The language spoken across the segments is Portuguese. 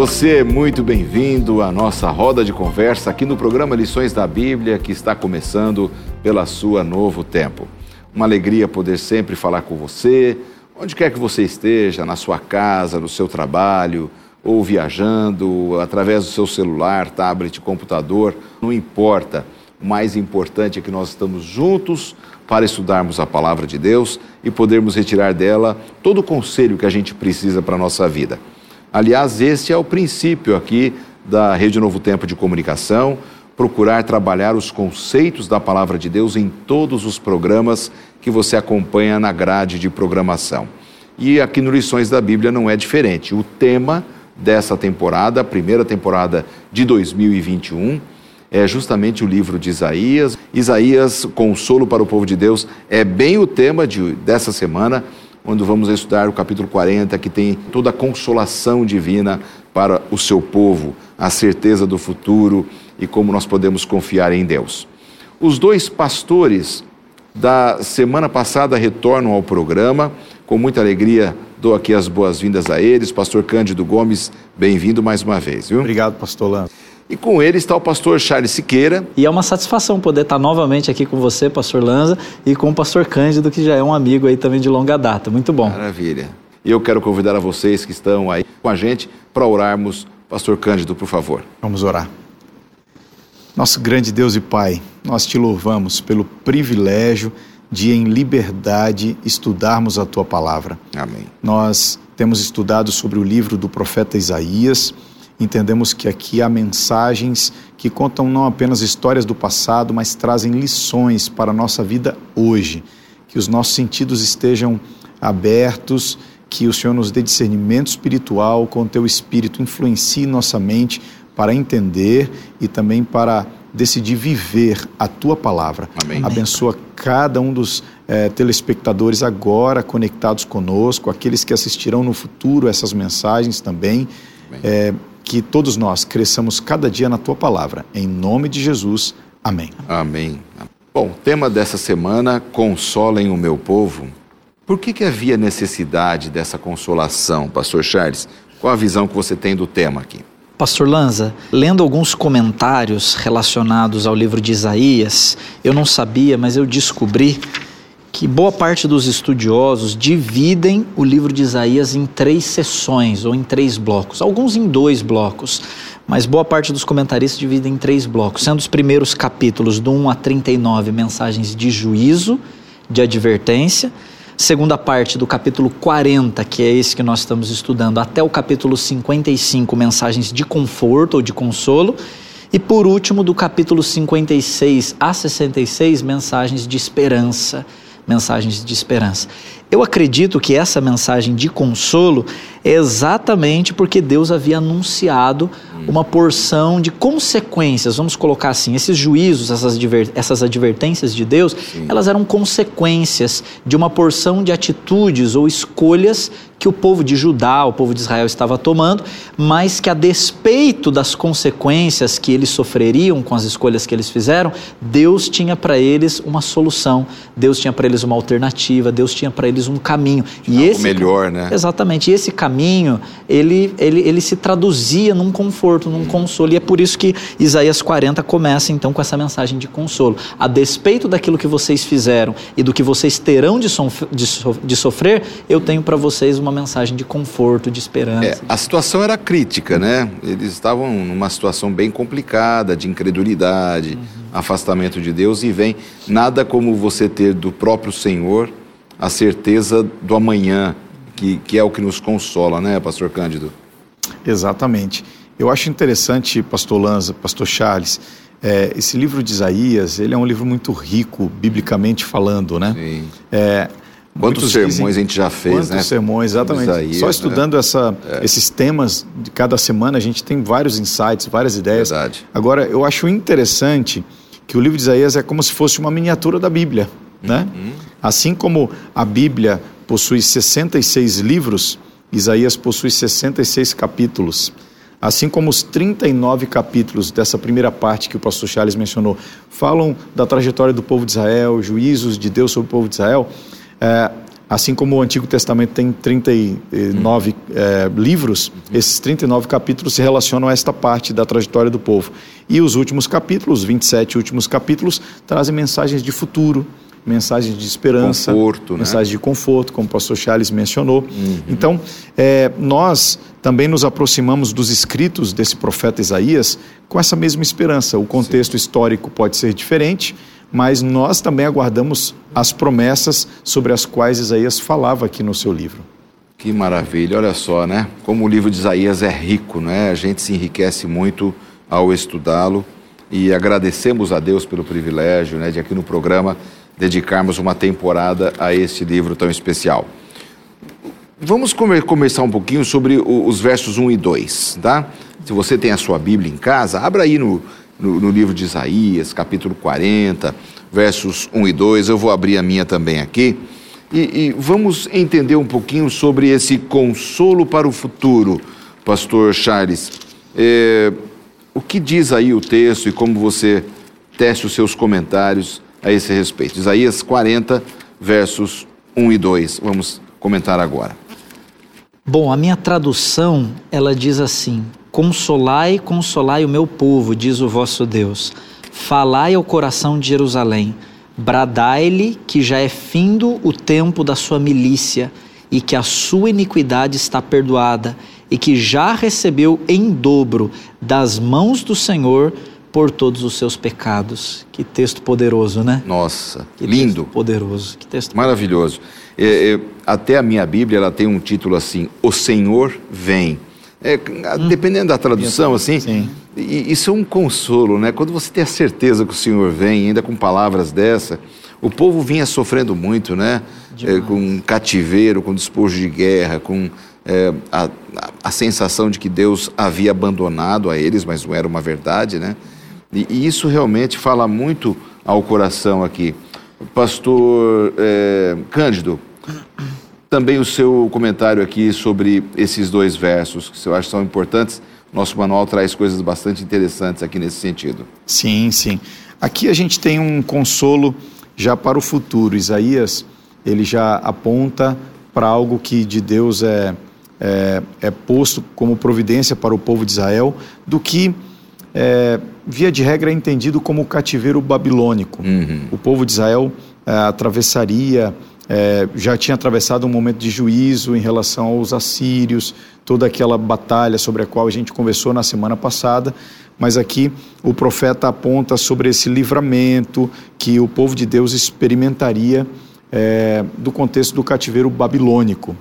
Você é muito bem-vindo à nossa roda de conversa aqui no programa Lições da Bíblia, que está começando pela sua Novo Tempo. Uma alegria poder sempre falar com você, onde quer que você esteja, na sua casa, no seu trabalho, ou viajando, através do seu celular, tablet, computador, não importa. O mais importante é que nós estamos juntos para estudarmos a palavra de Deus e podermos retirar dela todo o conselho que a gente precisa para a nossa vida. Aliás, esse é o princípio aqui da Rede Novo Tempo de Comunicação, procurar trabalhar os conceitos da palavra de Deus em todos os programas que você acompanha na grade de programação. E aqui no Lições da Bíblia não é diferente. O tema dessa temporada, a primeira temporada de 2021, é justamente o livro de Isaías. Isaías, consolo para o povo de Deus, é bem o tema de, dessa semana onde vamos estudar o capítulo 40, que tem toda a consolação divina para o seu povo, a certeza do futuro e como nós podemos confiar em Deus. Os dois pastores da semana passada retornam ao programa. Com muita alegria, dou aqui as boas-vindas a eles. Pastor Cândido Gomes, bem-vindo mais uma vez, viu? Obrigado, pastor Lando. E com ele está o pastor Charles Siqueira. E é uma satisfação poder estar novamente aqui com você, pastor Lanza, e com o pastor Cândido, que já é um amigo aí também de longa data. Muito bom. Maravilha. E eu quero convidar a vocês que estão aí com a gente para orarmos. Pastor Cândido, por favor. Vamos orar. Nosso grande Deus e Pai, nós te louvamos pelo privilégio de, em liberdade, estudarmos a tua palavra. Amém. Nós temos estudado sobre o livro do profeta Isaías entendemos que aqui há mensagens que contam não apenas histórias do passado, mas trazem lições para a nossa vida hoje. Que os nossos sentidos estejam abertos, que o Senhor nos dê discernimento espiritual, com o teu espírito influencie nossa mente para entender e também para decidir viver a tua palavra. Amém. Abençoa cada um dos eh, telespectadores agora conectados conosco, aqueles que assistirão no futuro essas mensagens também. É, que todos nós cresçamos cada dia na tua palavra. Em nome de Jesus. Amém. Amém. Bom, tema dessa semana: consolem o meu povo. Por que, que havia necessidade dessa consolação, Pastor Charles? Qual a visão que você tem do tema aqui? Pastor Lanza, lendo alguns comentários relacionados ao livro de Isaías, eu não sabia, mas eu descobri que boa parte dos estudiosos dividem o livro de Isaías em três sessões ou em três blocos, alguns em dois blocos, mas boa parte dos comentaristas dividem em três blocos, sendo os primeiros capítulos do 1 a 39 mensagens de juízo, de advertência, segunda parte do capítulo 40, que é esse que nós estamos estudando, até o capítulo 55, mensagens de conforto ou de consolo, e por último, do capítulo 56 a 66, mensagens de esperança mensagens de esperança. Eu acredito que essa mensagem de consolo é exatamente porque Deus havia anunciado uma porção de consequências, vamos colocar assim, esses juízos, essas, adver, essas advertências de Deus, Sim. elas eram consequências de uma porção de atitudes ou escolhas que o povo de Judá, o povo de Israel estava tomando, mas que a despeito das consequências que eles sofreriam com as escolhas que eles fizeram, Deus tinha para eles uma solução, Deus tinha para eles uma alternativa, Deus tinha para eles um caminho. E Algo esse melhor, né? Exatamente. E esse caminho, ele, ele, ele se traduzia num conforto, num consolo. E é por isso que Isaías 40 começa então com essa mensagem de consolo. A despeito daquilo que vocês fizeram e do que vocês terão de, so, de, so, de sofrer, eu tenho para vocês uma uma mensagem de conforto, de esperança. É, a situação era crítica, né? Eles estavam numa situação bem complicada, de incredulidade, uhum. afastamento de Deus, e vem nada como você ter do próprio Senhor a certeza do amanhã, que, que é o que nos consola, né, Pastor Cândido? Exatamente. Eu acho interessante, Pastor Lanza, Pastor Charles, é, esse livro de Isaías, ele é um livro muito rico, biblicamente falando, né? Sim. É, Quantos sermões dizem, a gente já fez, quantos né? Quantos sermões, exatamente. Isaías, Só estudando né? essa, é. esses temas de cada semana, a gente tem vários insights, várias ideias. Verdade. Agora, eu acho interessante que o livro de Isaías é como se fosse uma miniatura da Bíblia. Né? Assim como a Bíblia possui 66 livros, Isaías possui 66 capítulos. Assim como os 39 capítulos dessa primeira parte que o pastor Charles mencionou falam da trajetória do povo de Israel, juízos de Deus sobre o povo de Israel, é, assim como o Antigo Testamento tem 39 é, livros, esses 39 capítulos se relacionam a esta parte da trajetória do povo. E os últimos capítulos, 27 últimos capítulos, trazem mensagens de futuro, mensagens de esperança, Conforto, né? mensagens de conforto, como o pastor Charles mencionou. Então, é, nós também nos aproximamos dos escritos desse profeta Isaías com essa mesma esperança. O contexto histórico pode ser diferente, mas nós também aguardamos as promessas sobre as quais Isaías falava aqui no seu livro. Que maravilha, olha só, né? Como o livro de Isaías é rico, né? A gente se enriquece muito ao estudá-lo e agradecemos a Deus pelo privilégio, né, de aqui no programa dedicarmos uma temporada a este livro tão especial. Vamos come- conversar um pouquinho sobre os versos 1 e 2, tá? Se você tem a sua Bíblia em casa, abra aí no, no, no livro de Isaías, capítulo 40, versos 1 e 2. Eu vou abrir a minha também aqui. E, e vamos entender um pouquinho sobre esse consolo para o futuro, Pastor Charles. É, o que diz aí o texto e como você tece os seus comentários a esse respeito? Isaías 40, versos 1 e 2. Vamos comentar agora. Bom, a minha tradução, ela diz assim: Consolai, consolai o meu povo, diz o vosso Deus. Falai ao coração de Jerusalém. Bradai-lhe que já é findo o tempo da sua milícia e que a sua iniquidade está perdoada e que já recebeu em dobro das mãos do Senhor por todos os seus pecados. Que texto poderoso, né? Nossa, Que lindo, texto poderoso. Que texto maravilhoso. É, é, até a minha Bíblia ela tem um título assim: O Senhor vem. É, a- dependendo da tradução, assim, Sim. isso é um consolo, né? Quando você tem a certeza que o Senhor vem, ainda com palavras dessa, o povo vinha sofrendo muito, né? É, com cativeiro, com despojo de guerra, com é, a, a- a sensação de que Deus havia abandonado a eles, mas não era uma verdade, né? E, e isso realmente fala muito ao coração aqui. Pastor é, Cândido, também o seu comentário aqui sobre esses dois versos, que eu acho que são importantes. Nosso manual traz coisas bastante interessantes aqui nesse sentido. Sim, sim. Aqui a gente tem um consolo já para o futuro. Isaías, ele já aponta para algo que de Deus é, é, é posto como providência para o povo de Israel, do que, é, via de regra, é entendido como o cativeiro babilônico. O povo de Israel é, atravessaria, é, já tinha atravessado um momento de juízo em relação aos assírios, toda aquela batalha sobre a qual a gente conversou na semana passada, mas aqui o profeta aponta sobre esse livramento que o povo de Deus experimentaria é, do contexto do cativeiro babilônico.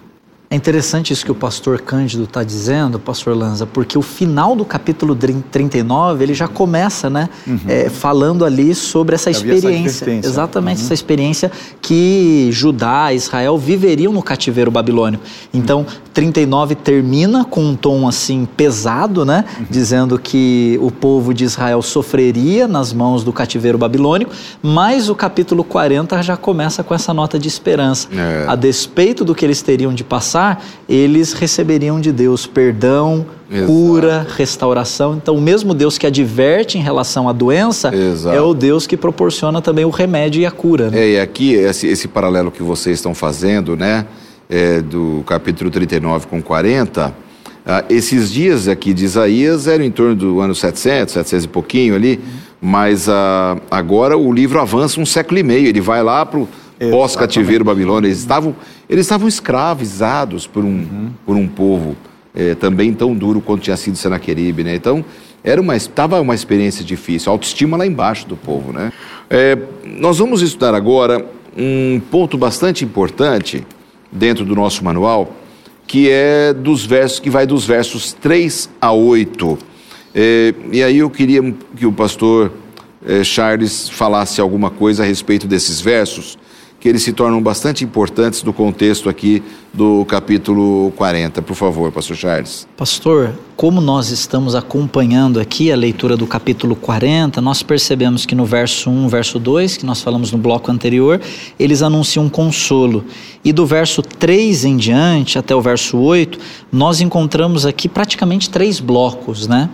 É interessante isso que o pastor Cândido está dizendo, pastor Lanza, porque o final do capítulo 39 ele já começa, né, é, falando ali sobre essa Havia essa experiência, advertência. exatamente essa experiência que Judá, Israel viveriam no cativeiro babilônico. Então, 39 termina com um tom assim pesado, né, dizendo que o povo de Israel sofreria nas mãos do cativeiro babilônico, mas o capítulo 40 já começa com essa nota de esperança. É. A despeito do que eles teriam de passar, eles receberiam de Deus perdão, Exato. cura, restauração. Então, o mesmo Deus que adverte em relação à doença Exato. é o Deus que proporciona também o remédio e a cura. Né? É, e aqui, esse, esse paralelo que vocês estão fazendo, né, é, do capítulo 39 com 40, ah, esses dias aqui de Isaías eram em torno do ano 700, 700 e pouquinho ali, mas ah, agora o livro avança um século e meio, ele vai lá para o pós-cativeiro babilônio, eles estavam, eles estavam escravizados por um, por um povo eh, também tão duro quanto tinha sido Senaqueribe, né? Então, era uma, estava uma experiência difícil, autoestima lá embaixo do povo, né? Eh, nós vamos estudar agora um ponto bastante importante dentro do nosso manual, que é dos versos, que vai dos versos 3 a 8. Eh, e aí eu queria que o pastor eh, Charles falasse alguma coisa a respeito desses versos, que eles se tornam bastante importantes do contexto aqui do capítulo 40. Por favor, pastor Charles. Pastor, como nós estamos acompanhando aqui a leitura do capítulo 40, nós percebemos que no verso 1, verso 2, que nós falamos no bloco anterior, eles anunciam consolo. E do verso 3 em diante, até o verso 8, nós encontramos aqui praticamente três blocos, né?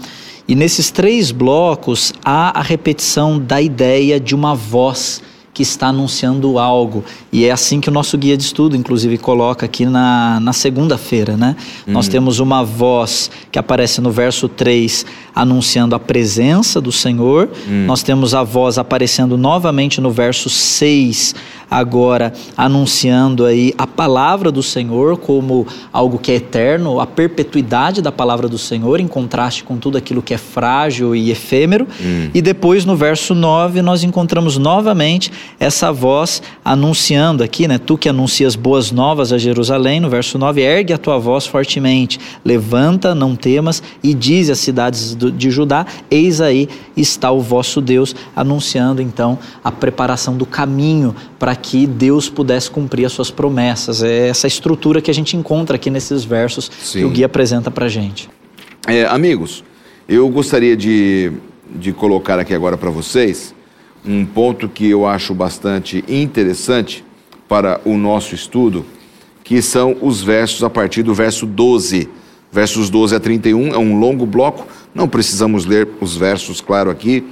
E nesses três blocos há a repetição da ideia de uma voz que está anunciando algo. E é assim que o nosso guia de estudo, inclusive, coloca aqui na, na segunda-feira, né? Uhum. Nós temos uma voz que aparece no verso 3, anunciando a presença do Senhor. Uhum. Nós temos a voz aparecendo novamente no verso 6, agora anunciando aí a palavra do Senhor como algo que é eterno, a perpetuidade da palavra do Senhor, em contraste com tudo aquilo que é frágil e efêmero. Hum. E depois no verso 9 nós encontramos novamente essa voz anunciando aqui, né? Tu que anuncias boas novas a Jerusalém, no verso 9, ergue a tua voz fortemente, levanta, não temas, e diz às cidades de Judá: Eis aí está o vosso Deus, anunciando então a preparação do caminho para que Deus pudesse cumprir as suas promessas. É essa estrutura que a gente encontra aqui nesses versos Sim. que o guia apresenta para a gente. É, amigos, eu gostaria de, de colocar aqui agora para vocês um ponto que eu acho bastante interessante para o nosso estudo, que são os versos a partir do verso 12. Versos 12 a 31 é um longo bloco, não precisamos ler os versos, claro, aqui,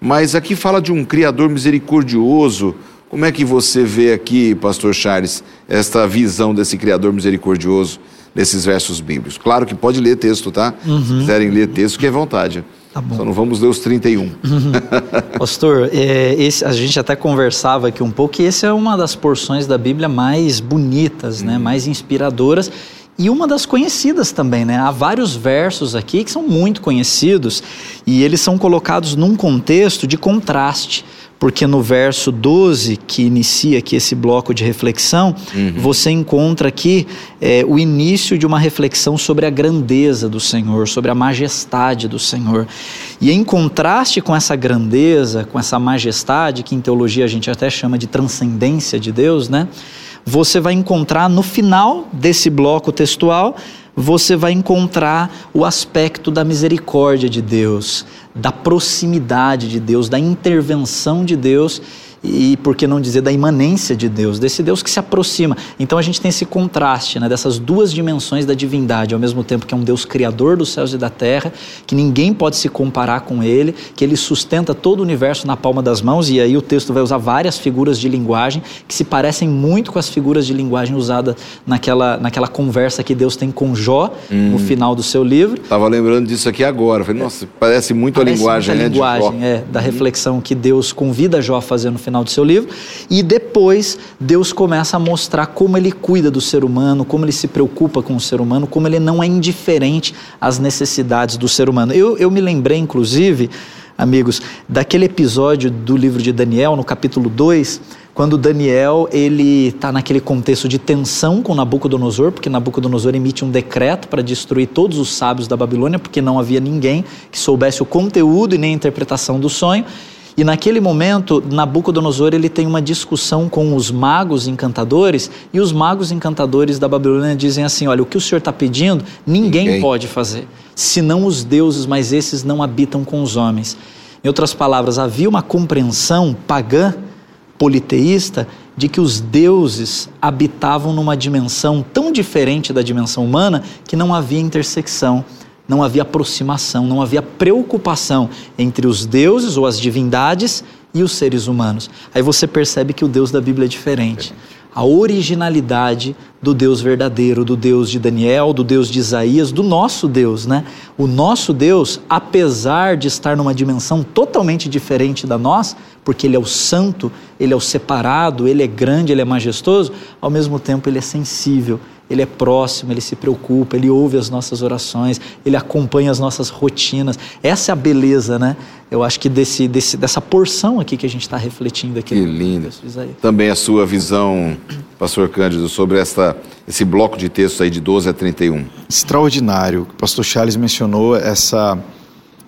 mas aqui fala de um Criador misericordioso, como é que você vê aqui, pastor Charles, esta visão desse Criador misericordioso nesses versos bíblicos? Claro que pode ler texto, tá? Uhum. Se quiserem ler texto, que é vontade. Tá bom. Só não vamos ler os 31. Uhum. Pastor, é, esse, a gente até conversava aqui um pouco e essa é uma das porções da Bíblia mais bonitas, né, uhum. né, mais inspiradoras e uma das conhecidas também, né? Há vários versos aqui que são muito conhecidos e eles são colocados num contexto de contraste porque no verso 12, que inicia aqui esse bloco de reflexão, uhum. você encontra aqui é, o início de uma reflexão sobre a grandeza do Senhor, sobre a majestade do Senhor. E em contraste com essa grandeza, com essa majestade, que em teologia a gente até chama de transcendência de Deus, né? Você vai encontrar no final desse bloco textual você vai encontrar o aspecto da misericórdia de Deus, da proximidade de Deus, da intervenção de Deus e por que não dizer da imanência de Deus, desse Deus que se aproxima. Então a gente tem esse contraste né, dessas duas dimensões da divindade, ao mesmo tempo que é um Deus criador dos céus e da terra, que ninguém pode se comparar com ele, que ele sustenta todo o universo na palma das mãos, e aí o texto vai usar várias figuras de linguagem que se parecem muito com as figuras de linguagem usadas naquela, naquela conversa que Deus tem com Jó hum. no final do seu livro. Estava lembrando disso aqui agora. Falei, nossa, parece muito parece a linguagem, muito a né? linguagem, é, da uhum. reflexão que Deus convida Jó a fazer no final final do seu livro, e depois Deus começa a mostrar como ele cuida do ser humano, como ele se preocupa com o ser humano, como ele não é indiferente às necessidades do ser humano. Eu, eu me lembrei, inclusive, amigos, daquele episódio do livro de Daniel, no capítulo 2, quando Daniel ele está naquele contexto de tensão com Nabucodonosor, porque Nabucodonosor emite um decreto para destruir todos os sábios da Babilônia, porque não havia ninguém que soubesse o conteúdo e nem a interpretação do sonho. E naquele momento, Nabucodonosor ele tem uma discussão com os magos encantadores, e os magos encantadores da Babilônia dizem assim: olha, o que o senhor está pedindo, ninguém, ninguém pode fazer, senão os deuses, mas esses não habitam com os homens. Em outras palavras, havia uma compreensão pagã, politeísta, de que os deuses habitavam numa dimensão tão diferente da dimensão humana que não havia intersecção não havia aproximação, não havia preocupação entre os deuses ou as divindades e os seres humanos. Aí você percebe que o Deus da Bíblia é diferente. A originalidade do Deus verdadeiro, do Deus de Daniel, do Deus de Isaías, do nosso Deus, né? O nosso Deus, apesar de estar numa dimensão totalmente diferente da nossa, porque ele é o santo, ele é o separado, ele é grande, ele é majestoso, ao mesmo tempo ele é sensível, ele é próximo, ele se preocupa, ele ouve as nossas orações, ele acompanha as nossas rotinas. Essa é a beleza, né? Eu acho que desse, desse, dessa porção aqui que a gente está refletindo aqui. Que lindo. Também a sua visão, pastor Cândido, sobre essa, esse bloco de textos aí de 12 a 31. Extraordinário. O pastor Charles mencionou essa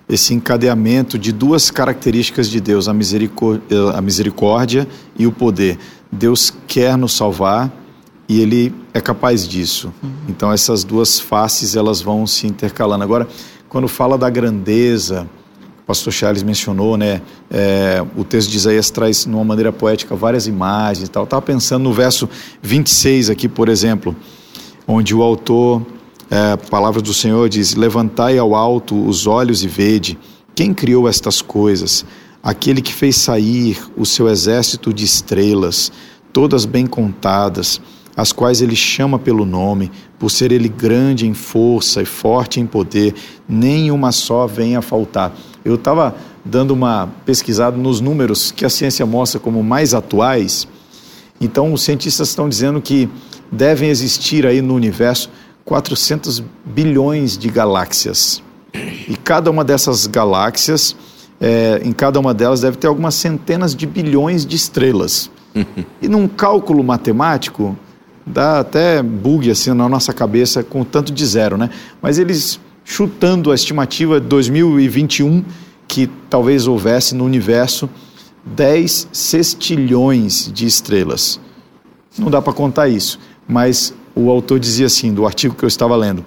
esse encadeamento de duas características de Deus, a misericórdia, a misericórdia e o poder. Deus quer nos salvar e ele é capaz disso. Uhum. Então essas duas faces elas vão se intercalando. Agora, quando fala da grandeza, o pastor Charles mencionou, né? É, o texto de Isaías traz, de uma maneira poética, várias imagens e tal. Estava pensando no verso 26 aqui, por exemplo, onde o autor, é, palavra do Senhor, diz: Levantai ao alto os olhos e vede. Quem criou estas coisas? Aquele que fez sair o seu exército de estrelas, todas bem contadas as quais ele chama pelo nome, por ser ele grande em força e forte em poder, nenhuma só venha a faltar. Eu estava dando uma pesquisada nos números que a ciência mostra como mais atuais. Então, os cientistas estão dizendo que devem existir aí no universo 400 bilhões de galáxias. E cada uma dessas galáxias, é, em cada uma delas deve ter algumas centenas de bilhões de estrelas. E num cálculo matemático, dá até bug assim na nossa cabeça com tanto de zero, né? Mas eles chutando a estimativa de 2021 que talvez houvesse no universo 10 sextilhões de estrelas. Não dá para contar isso, mas o autor dizia assim, do artigo que eu estava lendo: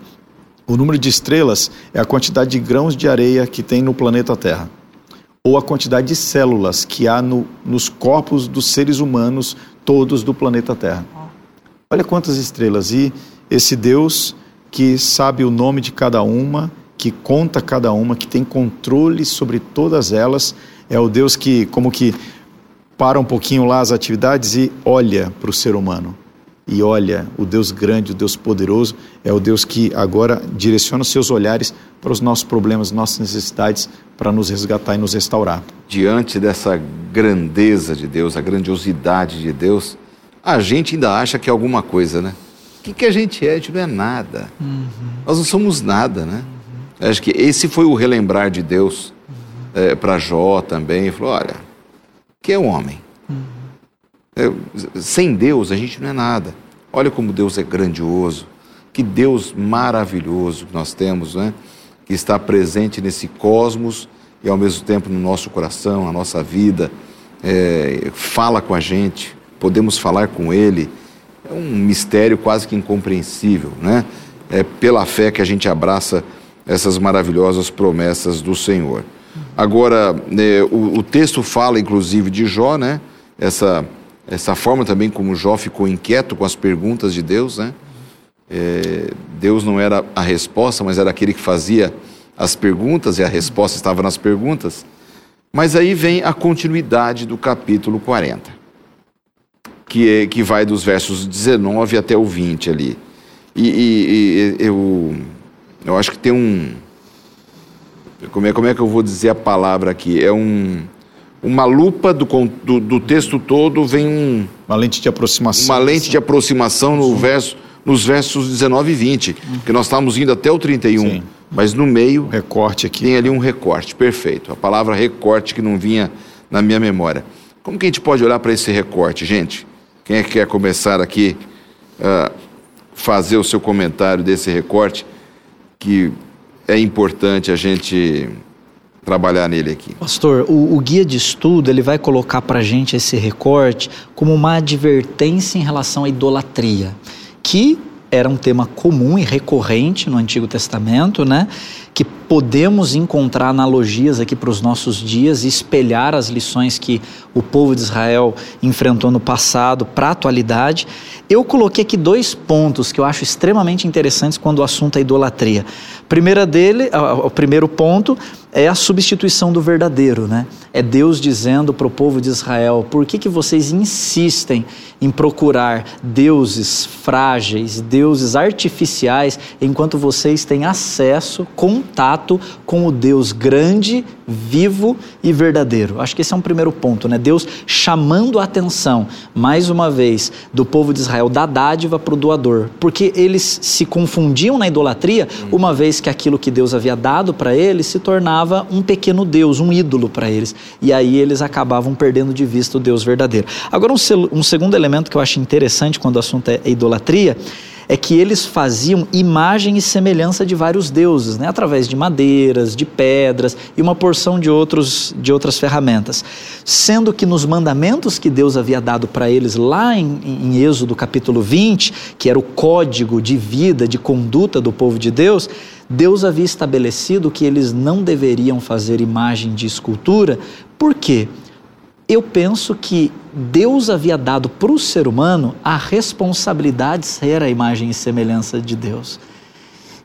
o número de estrelas é a quantidade de grãos de areia que tem no planeta Terra, ou a quantidade de células que há no, nos corpos dos seres humanos todos do planeta Terra. Olha quantas estrelas. E esse Deus que sabe o nome de cada uma, que conta cada uma, que tem controle sobre todas elas, é o Deus que, como que, para um pouquinho lá as atividades e olha para o ser humano. E olha, o Deus grande, o Deus poderoso, é o Deus que agora direciona os seus olhares para os nossos problemas, nossas necessidades, para nos resgatar e nos restaurar. Diante dessa grandeza de Deus, a grandiosidade de Deus, a gente ainda acha que é alguma coisa, né? O que, que a gente é? A gente não é nada. Uhum. Nós não somos nada, né? Uhum. Acho que esse foi o relembrar de Deus uhum. é, para Jó também. Ele falou: olha, que é um homem? É, sem Deus a gente não é nada. Olha como Deus é grandioso. Que Deus maravilhoso que nós temos, né? Que está presente nesse cosmos e ao mesmo tempo no nosso coração, na nossa vida, é, fala com a gente podemos falar com Ele, é um mistério quase que incompreensível, né? É pela fé que a gente abraça essas maravilhosas promessas do Senhor. Agora, né, o, o, texto fala, inclusive, de Jó, né? Essa, essa forma também como Jó ficou inquieto com as perguntas de Deus, né? É, Deus não era a resposta, mas era aquele que fazia as perguntas e a resposta estava nas perguntas. Mas aí vem a continuidade do capítulo 40 que, é, que vai dos versos 19 até o 20 ali. E, e, e eu, eu acho que tem um. Como é, como é que eu vou dizer a palavra aqui? É um. Uma lupa do, do, do texto todo vem um. Uma lente de aproximação. Uma lente de aproximação no verso, nos versos 19 e 20, uhum. que nós estamos indo até o 31. Sim. Mas no meio. Um recorte aqui. Tem ali um recorte, perfeito. A palavra recorte que não vinha na minha memória. Como que a gente pode olhar para esse recorte, gente? Quem é que quer começar aqui a fazer o seu comentário desse recorte que é importante a gente trabalhar nele aqui. Pastor, o, o guia de estudo ele vai colocar para gente esse recorte como uma advertência em relação à idolatria, que era um tema comum e recorrente no Antigo Testamento, né? Que podemos encontrar analogias aqui para os nossos dias e espelhar as lições que o povo de Israel enfrentou no passado para a atualidade. Eu coloquei aqui dois pontos que eu acho extremamente interessantes quando o assunto é idolatria. Primeira dele, o primeiro ponto é a substituição do verdadeiro, né? É Deus dizendo para o povo de Israel: por que, que vocês insistem em procurar deuses frágeis, deuses artificiais, enquanto vocês têm acesso, contato com o Deus grande, vivo e verdadeiro? Acho que esse é um primeiro ponto, né? Deus chamando a atenção, mais uma vez, do povo de Israel, da dádiva para o doador, porque eles se confundiam na idolatria, uma vez que aquilo que Deus havia dado para eles se tornava um pequeno Deus, um ídolo para eles. E aí eles acabavam perdendo de vista o Deus verdadeiro. Agora, um, um segundo elemento que eu acho interessante quando o assunto é idolatria é que eles faziam imagem e semelhança de vários deuses, né? através de madeiras, de pedras e uma porção de, outros, de outras ferramentas. Sendo que nos mandamentos que Deus havia dado para eles lá em, em Êxodo capítulo 20, que era o código de vida, de conduta do povo de Deus, Deus havia estabelecido que eles não deveriam fazer imagem de escultura, por quê? Eu penso que Deus havia dado para o ser humano a responsabilidade de ser a imagem e semelhança de Deus.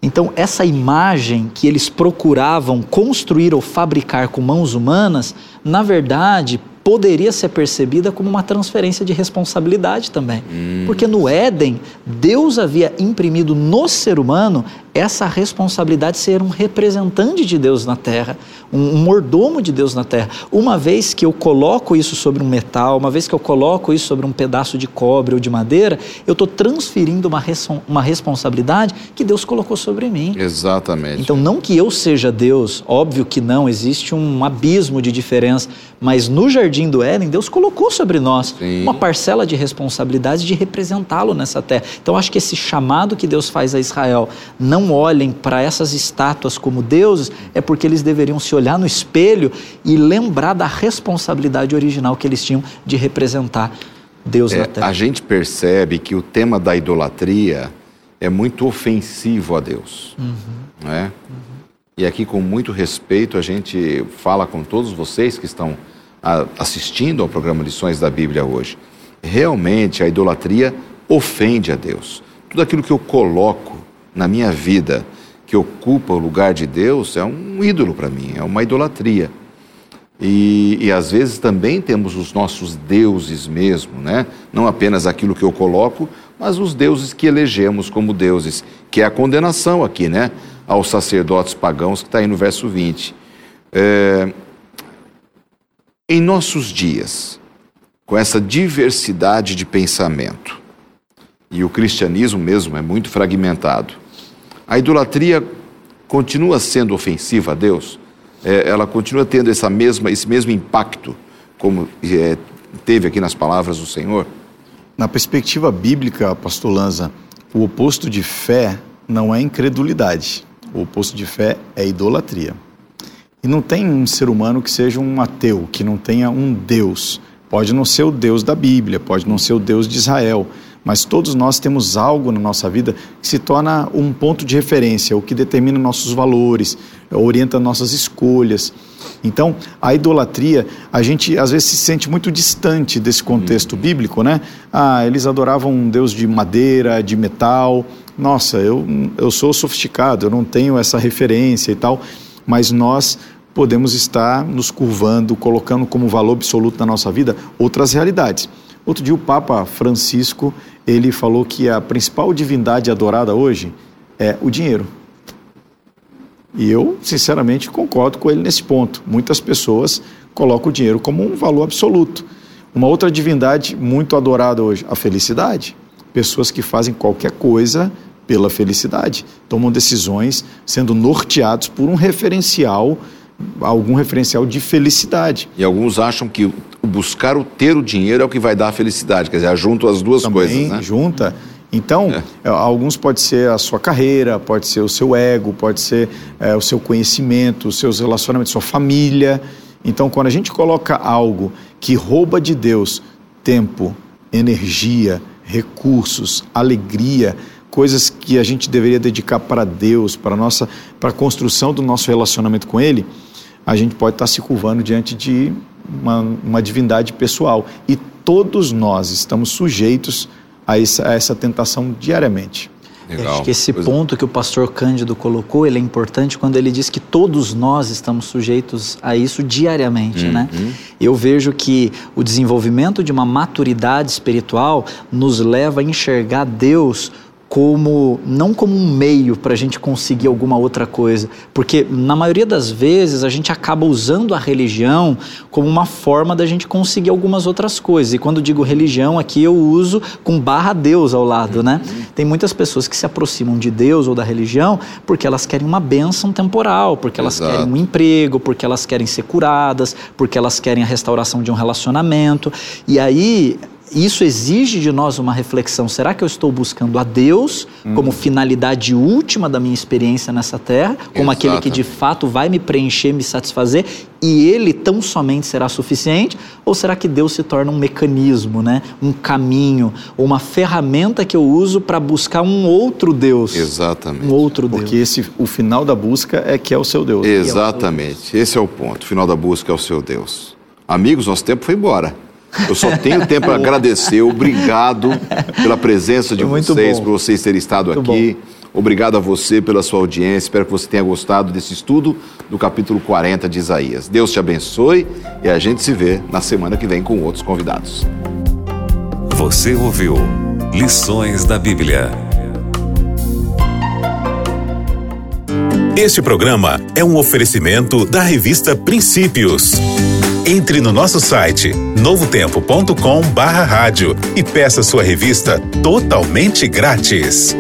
Então, essa imagem que eles procuravam construir ou fabricar com mãos humanas, na verdade, poderia ser percebida como uma transferência de responsabilidade também. Hum. Porque no Éden, Deus havia imprimido no ser humano essa responsabilidade de ser um representante de Deus na terra, um, mordomo de Deus na terra. Uma vez que eu coloco isso sobre um metal, uma vez que eu coloco isso sobre um pedaço de cobre ou de madeira, eu estou transferindo uma, uma responsabilidade que Deus colocou sobre mim. Exatamente. Então, não que eu seja Deus, óbvio que não, existe um abismo de diferença, mas no jardim do Éden, Deus colocou sobre nós Sim. uma parcela de responsabilidade de representá-lo nessa terra. Então, acho que esse chamado que Deus faz a Israel, não não olhem para essas estátuas como deuses, é porque eles deveriam se olhar no espelho e lembrar da responsabilidade original que eles tinham de representar Deus é, na terra. A gente percebe que o tema da idolatria é muito ofensivo a Deus. Uhum. Não é? Uhum. E aqui, com muito respeito, a gente fala com todos vocês que estão assistindo ao programa Lições da Bíblia hoje. Realmente, a idolatria ofende a Deus. Tudo aquilo que eu coloco na minha vida que ocupa o lugar de Deus é um ídolo para mim, é uma idolatria. E, e, às vezes também temos os nossos deuses mesmo, né? Não apenas aquilo que eu coloco, mas os deuses que elegemos como deuses, que é a condenação aqui, né? Aos sacerdotes pagãos, que está aí no verso 20. É... Em nossos dias, com essa diversidade de pensamento, e o cristianismo mesmo é muito fragmentado, a idolatria continua sendo ofensiva a Deus? É, ela continua tendo essa mesma, esse mesmo impacto como é, teve aqui nas palavras do Senhor? Na perspectiva bíblica, pastor Lanza, o oposto de fé não é incredulidade. O oposto de fé é idolatria. E não tem um ser humano que seja um ateu, que não tenha um Deus. Pode não ser o Deus da Bíblia, pode não ser o Deus de Israel, mas todos nós temos algo na nossa vida que se torna um ponto de referência, o que determina nossos valores, orienta nossas escolhas. Então, a idolatria, a gente às vezes se sente muito distante desse contexto uhum. bíblico, né? Ah, eles adoravam um Deus de madeira, de metal. Nossa, eu, eu sou sofisticado, eu não tenho essa referência e tal, mas nós podemos estar nos curvando, colocando como valor absoluto na nossa vida outras realidades. Outro dia o Papa Francisco, ele falou que a principal divindade adorada hoje é o dinheiro. E eu, sinceramente, concordo com ele nesse ponto. Muitas pessoas colocam o dinheiro como um valor absoluto. Uma outra divindade muito adorada hoje, a felicidade. Pessoas que fazem qualquer coisa pela felicidade, tomam decisões sendo norteados por um referencial, algum referencial de felicidade. E alguns acham que buscar o ter o dinheiro é o que vai dar a felicidade, quer dizer, junto as duas Também coisas, né? junta. Então, é. é. alguns pode ser a sua carreira, pode ser o seu ego, pode ser é, o seu conhecimento, os seus relacionamentos, sua família. Então, quando a gente coloca algo que rouba de Deus tempo, energia, recursos, alegria, coisas que a gente deveria dedicar para Deus, para nossa, para a construção do nosso relacionamento com Ele, a gente pode estar se curvando diante de uma, uma divindade pessoal. E todos nós estamos sujeitos a essa, a essa tentação diariamente. Legal. Acho que esse pois é. ponto é. que o pastor Cândido colocou, ele é importante quando ele diz que todos nós estamos sujeitos a isso diariamente, né? uhum. né? Eu vejo que o desenvolvimento de uma maturidade espiritual nos leva a enxergar Deus como não como um meio para a gente conseguir alguma outra coisa, porque na maioria das vezes a gente acaba usando a religião como uma forma da gente conseguir algumas outras coisas. E quando digo religião aqui eu uso com barra Deus ao lado, né? Tem muitas pessoas que se aproximam de Deus ou da religião porque elas querem uma bênção temporal, porque elas Exato. querem um emprego, porque elas querem ser curadas, porque elas querem a restauração de um relacionamento. E aí isso exige de nós uma reflexão. Será que eu estou buscando a Deus hum. como finalidade última da minha experiência nessa terra, como aquele que de fato vai me preencher, me satisfazer, e ele tão somente será suficiente? Ou será que Deus se torna um mecanismo, né? um caminho, uma ferramenta que eu uso para buscar um outro Deus? Exatamente. Um outro Deus. Porque esse, o final da busca é que é o seu Deus. Exatamente. Esse é o ponto. O final da busca é o seu Deus. Amigos, nosso tempo foi embora. Eu só tenho tempo para agradecer. Obrigado pela presença de Muito vocês, bom. por vocês terem estado Muito aqui. Bom. Obrigado a você pela sua audiência. Espero que você tenha gostado desse estudo do capítulo 40 de Isaías. Deus te abençoe e a gente se vê na semana que vem com outros convidados. Você ouviu Lições da Bíblia. Este programa é um oferecimento da revista Princípios. Entre no nosso site novotempo.com/barra rádio e peça sua revista totalmente grátis.